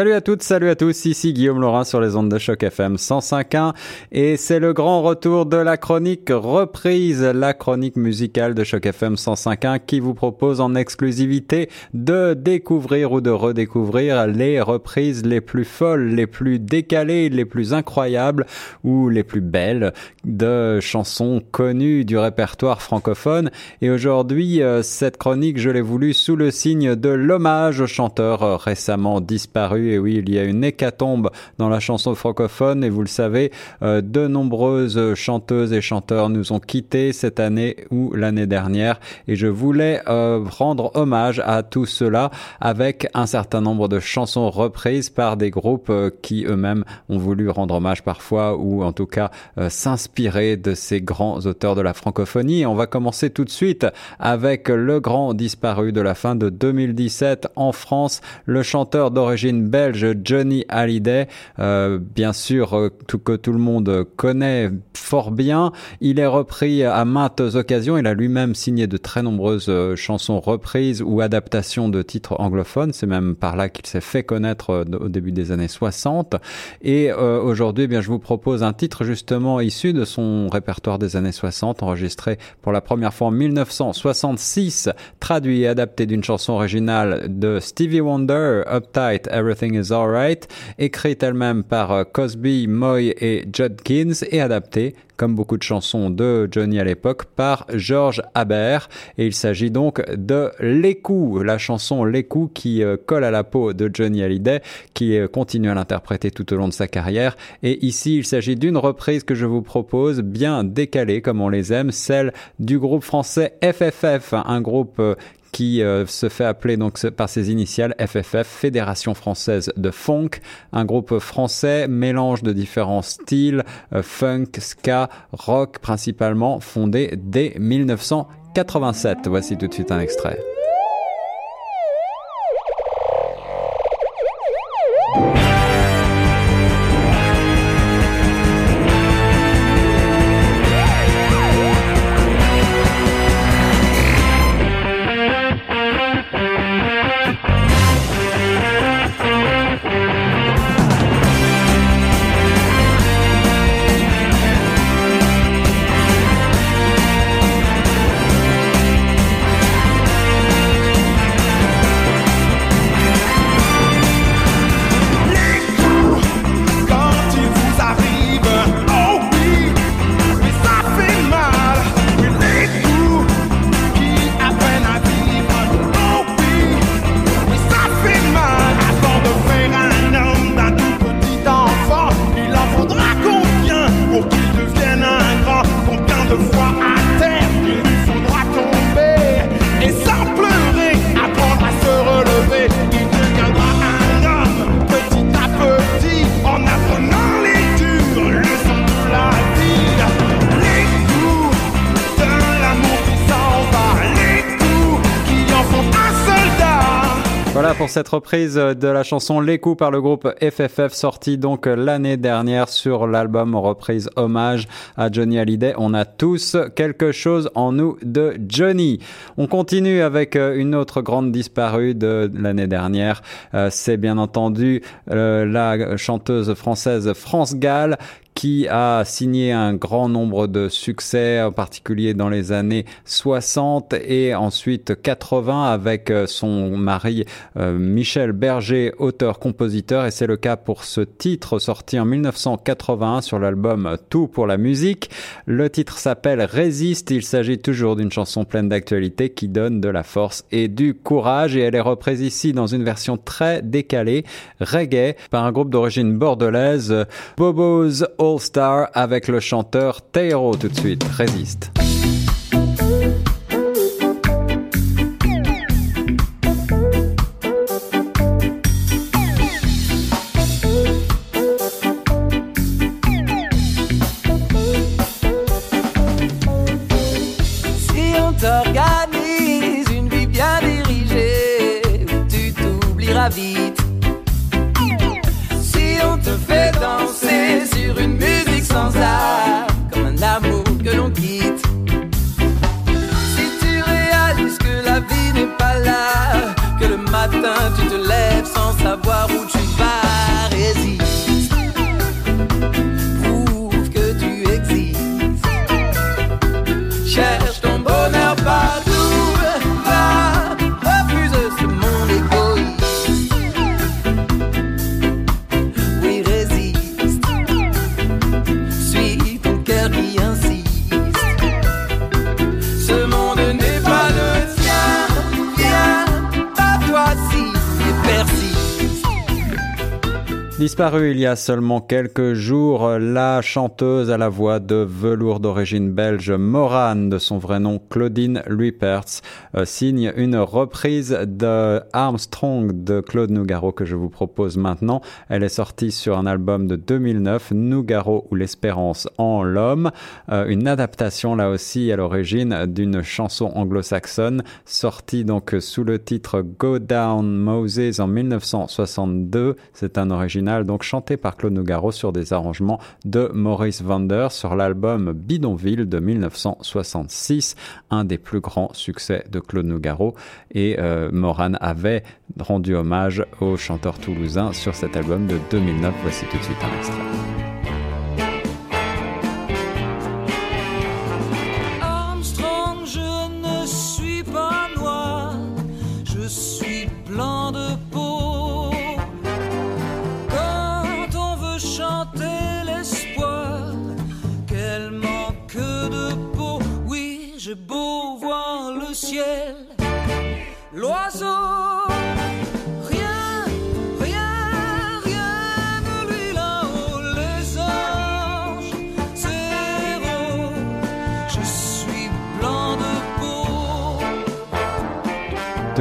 Salut à toutes, salut à tous, ici Guillaume Laurin sur les ondes de choc FM 105.1 et c'est le grand retour de la chronique reprise, la chronique musicale de choc FM 105.1 qui vous propose en exclusivité de découvrir ou de redécouvrir les reprises les plus folles, les plus décalées, les plus incroyables ou les plus belles de chansons connues du répertoire francophone. Et aujourd'hui, euh, cette chronique, je l'ai voulu sous le signe de l'hommage au chanteur récemment disparu et oui, il y a une hécatombe dans la chanson francophone et vous le savez, euh, de nombreuses chanteuses et chanteurs nous ont quittés cette année ou l'année dernière et je voulais euh, rendre hommage à tout cela avec un certain nombre de chansons reprises par des groupes euh, qui eux-mêmes ont voulu rendre hommage parfois ou en tout cas s'inspirer de ces grands auteurs de la francophonie. On va commencer tout de suite avec le grand disparu de la fin de 2017 en France, le chanteur d'origine belge Johnny Hallyday, euh, bien sûr euh, tout, que tout le monde connaît fort bien. Il est repris à maintes occasions. Il a lui-même signé de très nombreuses euh, chansons reprises ou adaptations de titres anglophones. C'est même par là qu'il s'est fait connaître au début des années 60. Et aujourd'hui, eh bien, je vous propose un titre justement issu de son répertoire des années 60, enregistré pour la première fois en 1966, traduit et adapté d'une chanson originale de Stevie Wonder, Uptight Everything is Alright, écrite elle-même par euh, Cosby, Moy et Judkins et adaptée, comme beaucoup de chansons de Johnny à l'époque, par George Aber. Et il s'agit donc de L'écou, la chanson L'écou qui euh, colle à la peau de Johnny Hallyday, qui euh, continue à l'interpréter tout au long de sa carrière. Et ici, il s'agit d'une reprise que je vous propose, bien décalée comme on les aime, celle du groupe français FFF, un groupe qui euh, se fait appeler donc par ses initiales FFF, Fédération française de funk, un groupe français mélange de différents styles, euh, funk, ska, rock principalement, fondé dès 1987. Voici tout de suite un extrait. Pour cette reprise de la chanson Les coups par le groupe FFF sorti donc l'année dernière sur l'album reprise hommage à Johnny Hallyday. On a tous quelque chose en nous de Johnny. On continue avec euh, une autre grande disparue de l'année dernière. Euh, c'est bien entendu euh, la chanteuse française France Gall qui a signé un grand nombre de succès, en particulier dans les années 60 et ensuite 80 avec euh, son mari euh, Michel Berger, auteur-compositeur. Et c'est le cas pour ce titre sorti en 1981 sur l'album Tout pour la musique. Le titre s'appelle Résiste. Il s'agit toujours d'une chanson pleine d'actualité qui donne de la force et du courage. Et elle est reprise ici dans une version très décalée, reggae, par un groupe d'origine bordelaise, Bobo's Star avec le chanteur Teiro tout de suite. Résiste. Te fait danser sur une musique sans âme, comme un amour que l'on quitte. Si tu réalises que la vie n'est pas là, que le matin tu te lèves sans savoir où Disparue il y a seulement quelques jours, la chanteuse à la voix de velours d'origine belge Morane, de son vrai nom Claudine Luipertz, euh, signe une reprise de Armstrong de Claude Nougaro que je vous propose maintenant. Elle est sortie sur un album de 2009, Nougaro ou l'espérance en l'homme, euh, une adaptation là aussi à l'origine d'une chanson anglo-saxonne sortie donc sous le titre Go Down Moses en 1962. C'est un original donc chanté par Claude Nougaro sur des arrangements de Maurice Vander sur l'album Bidonville de 1966, un des plus grands succès de Claude Nougaro. Et euh, Moran avait rendu hommage au chanteur toulousain sur cet album de 2009. Voici tout de suite un extrait.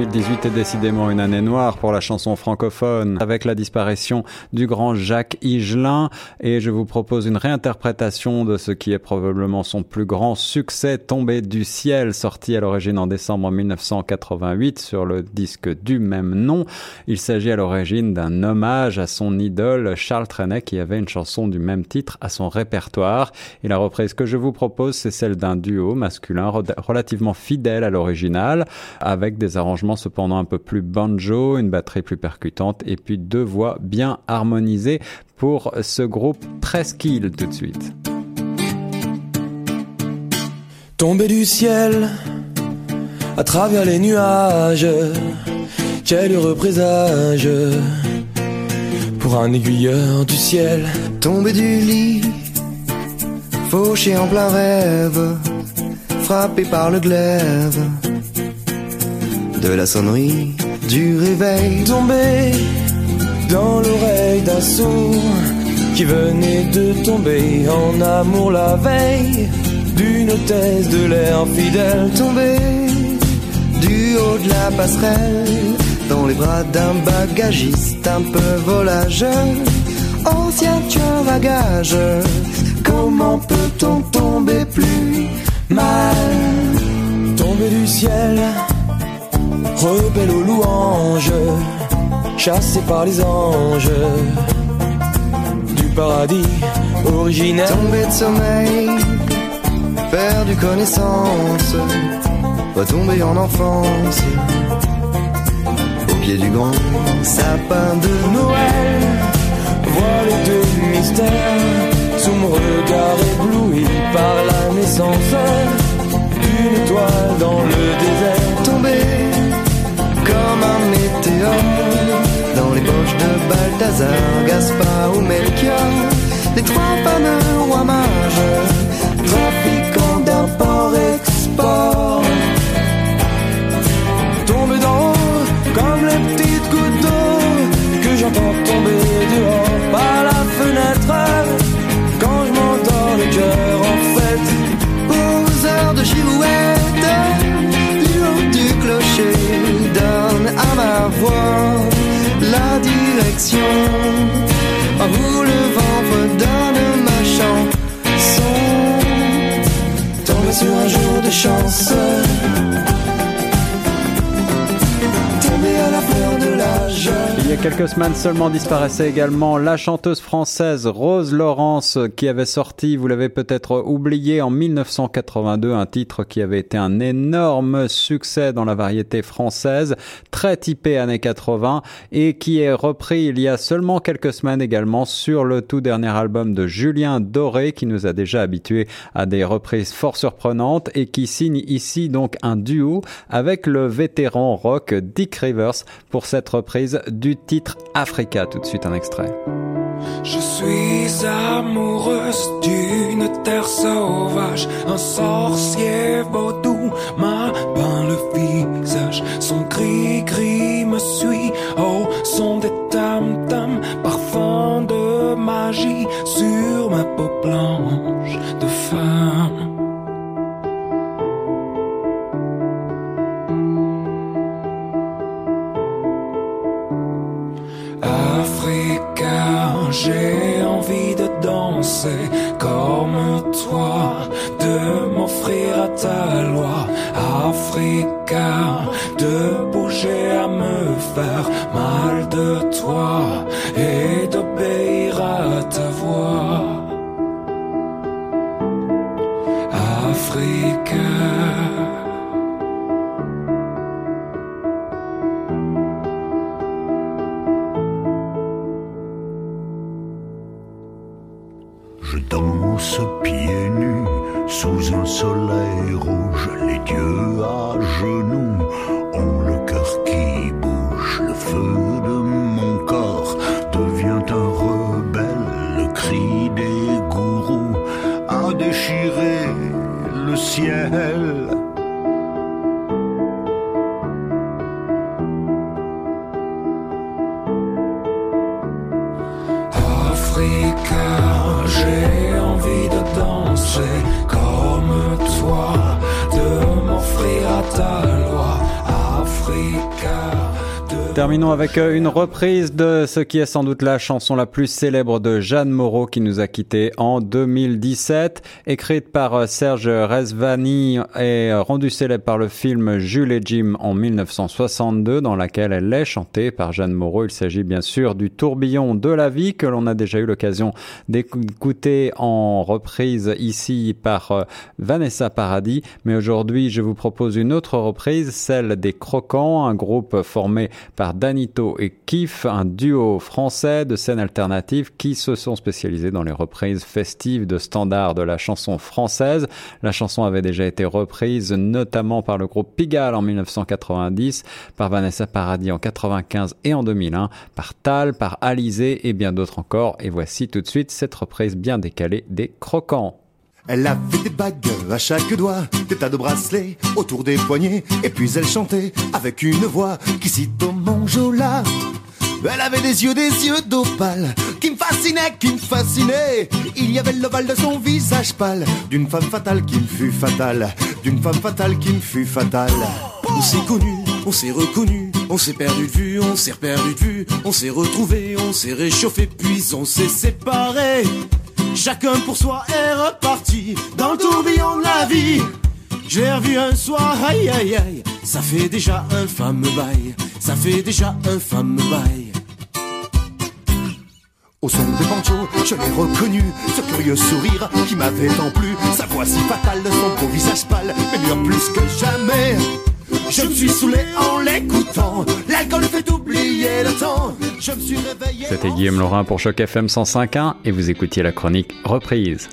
2018 est décidément une année noire pour la chanson francophone, avec la disparition du grand Jacques Higelin, et je vous propose une réinterprétation de ce qui est probablement son plus grand succès, Tombé du ciel, sorti à l'origine en décembre 1988 sur le disque du même nom. Il s'agit à l'origine d'un hommage à son idole Charles Trenet, qui avait une chanson du même titre à son répertoire, et la reprise que je vous propose, c'est celle d'un duo masculin re- relativement fidèle à l'original, avec des arrangements cependant un peu plus banjo, une batterie plus percutante et puis deux voix bien harmonisées pour ce groupe très skill tout de suite. Tombé du ciel à travers les nuages, quel heureux présage pour un aiguilleur du ciel. Tombé du lit, fauché en plein rêve, frappé par le glaive de la sonnerie du réveil. Tombé dans l'oreille d'un sourd qui venait de tomber en amour la veille d'une hôtesse de l'air fidèle. Tombé du haut de la passerelle, dans les bras d'un bagagiste un peu volageur, ancien tueur à gage. Comment peut-on tomber plus mal? Tombé du ciel, rebelle aux louanges, chassé par les anges du paradis originel. Tombé de sommeil, perdu connaissance, retomber en enfance, au pied du grand sapin de Noël, voilé de mystère, sous mon regard ébloui par la naissance d'une étoile dans le désert. Comme un météore. Dans les poches de Balthazar, Gaspard direction. À vous le vent redonne ma chanson. Tombé sur un jour de chance. Il y a quelques semaines seulement disparaissait également la chanteuse française Rose Laurence qui avait sorti, vous l'avez peut-être oublié, en 1982 un titre qui avait été un énorme succès dans la variété française, très typé années 80 et qui est repris il y a seulement quelques semaines également sur le tout dernier album de Julien Doré qui nous a déjà habitués à des reprises fort surprenantes et qui signe ici donc un duo avec le vétéran rock Dick Rivers pour cette reprise du titre Africa. Tout de suite un extrait. Je suis amoureuse d'une terre sauvage, un sorcier vaudou m'a danser comme toi, de m'offrir à ta loi. Africa, de bouger à me faire mal de toi et d'obéir à ta danse pieds nus sous un soleil rouge, les dieux à genoux ont le cœur qui bouge. Le feu de mon corps devient un rebelle, le cri des gourous a déchiré le ciel. J'ai envie de danser comme toi, Terminons avec euh, une reprise de ce qui est sans doute la chanson la plus célèbre de Jeanne Moreau qui nous a quittés en 2017. Écrite par euh, Serge Rezvani et euh, rendue célèbre par le film Jules et Jim en 1962 dans laquelle elle est chantée par Jeanne Moreau. Il s'agit bien sûr du tourbillon de la vie que l'on a déjà eu l'occasion d'écouter en reprise ici par Vanessa Paradis. Mais aujourd'hui, je vous propose une autre reprise, celle des Croquants, un groupe formé par Danito et Kif, un duo français de scène alternative qui se sont spécialisés dans les reprises festives de standards de la chanson française. La chanson avait déjà été reprise notamment par le groupe Pigalle en 1990, par Vanessa Paradis en 95 et en 2001, par Tal, par Alizé et bien d'autres encore. Et voici tout de suite cette reprise bien décalée des Croquants. Elle avait des bagues à chaque doigt, des tas de bracelets autour des poignets, et puis elle chantait avec une voix qui cite au Manjola. Elle avait des yeux, des yeux d'opale, qui me fascinaient, qui me fascinaient. Il y avait l'ovale de son visage pâle, d'une femme fatale qui me fut fatale, d'une femme fatale qui me fut fatale. On s'est connus, on s'est reconnus, on s'est perdu de vue, on s'est perdu de vue, on s'est retrouvés, on s'est réchauffé, puis on s'est séparés. Chacun pour soi est reparti dans le tourbillon de la vie. Je l'ai revu un soir, aïe aïe aïe, ça fait déjà un fameux bail, ça fait déjà un fameux bail. Au son des banjos, je l'ai reconnu, ce curieux sourire qui m'avait tant plu, sa voix si fatale, son beau visage pâle, bien plus que jamais. Je me suis saoulé en l'écoutant, l'alcool fait oublier le temps. Je me suis réveillé. C'était Guillaume Laurin pour Choc FM 105.1 et vous écoutiez la chronique Reprise.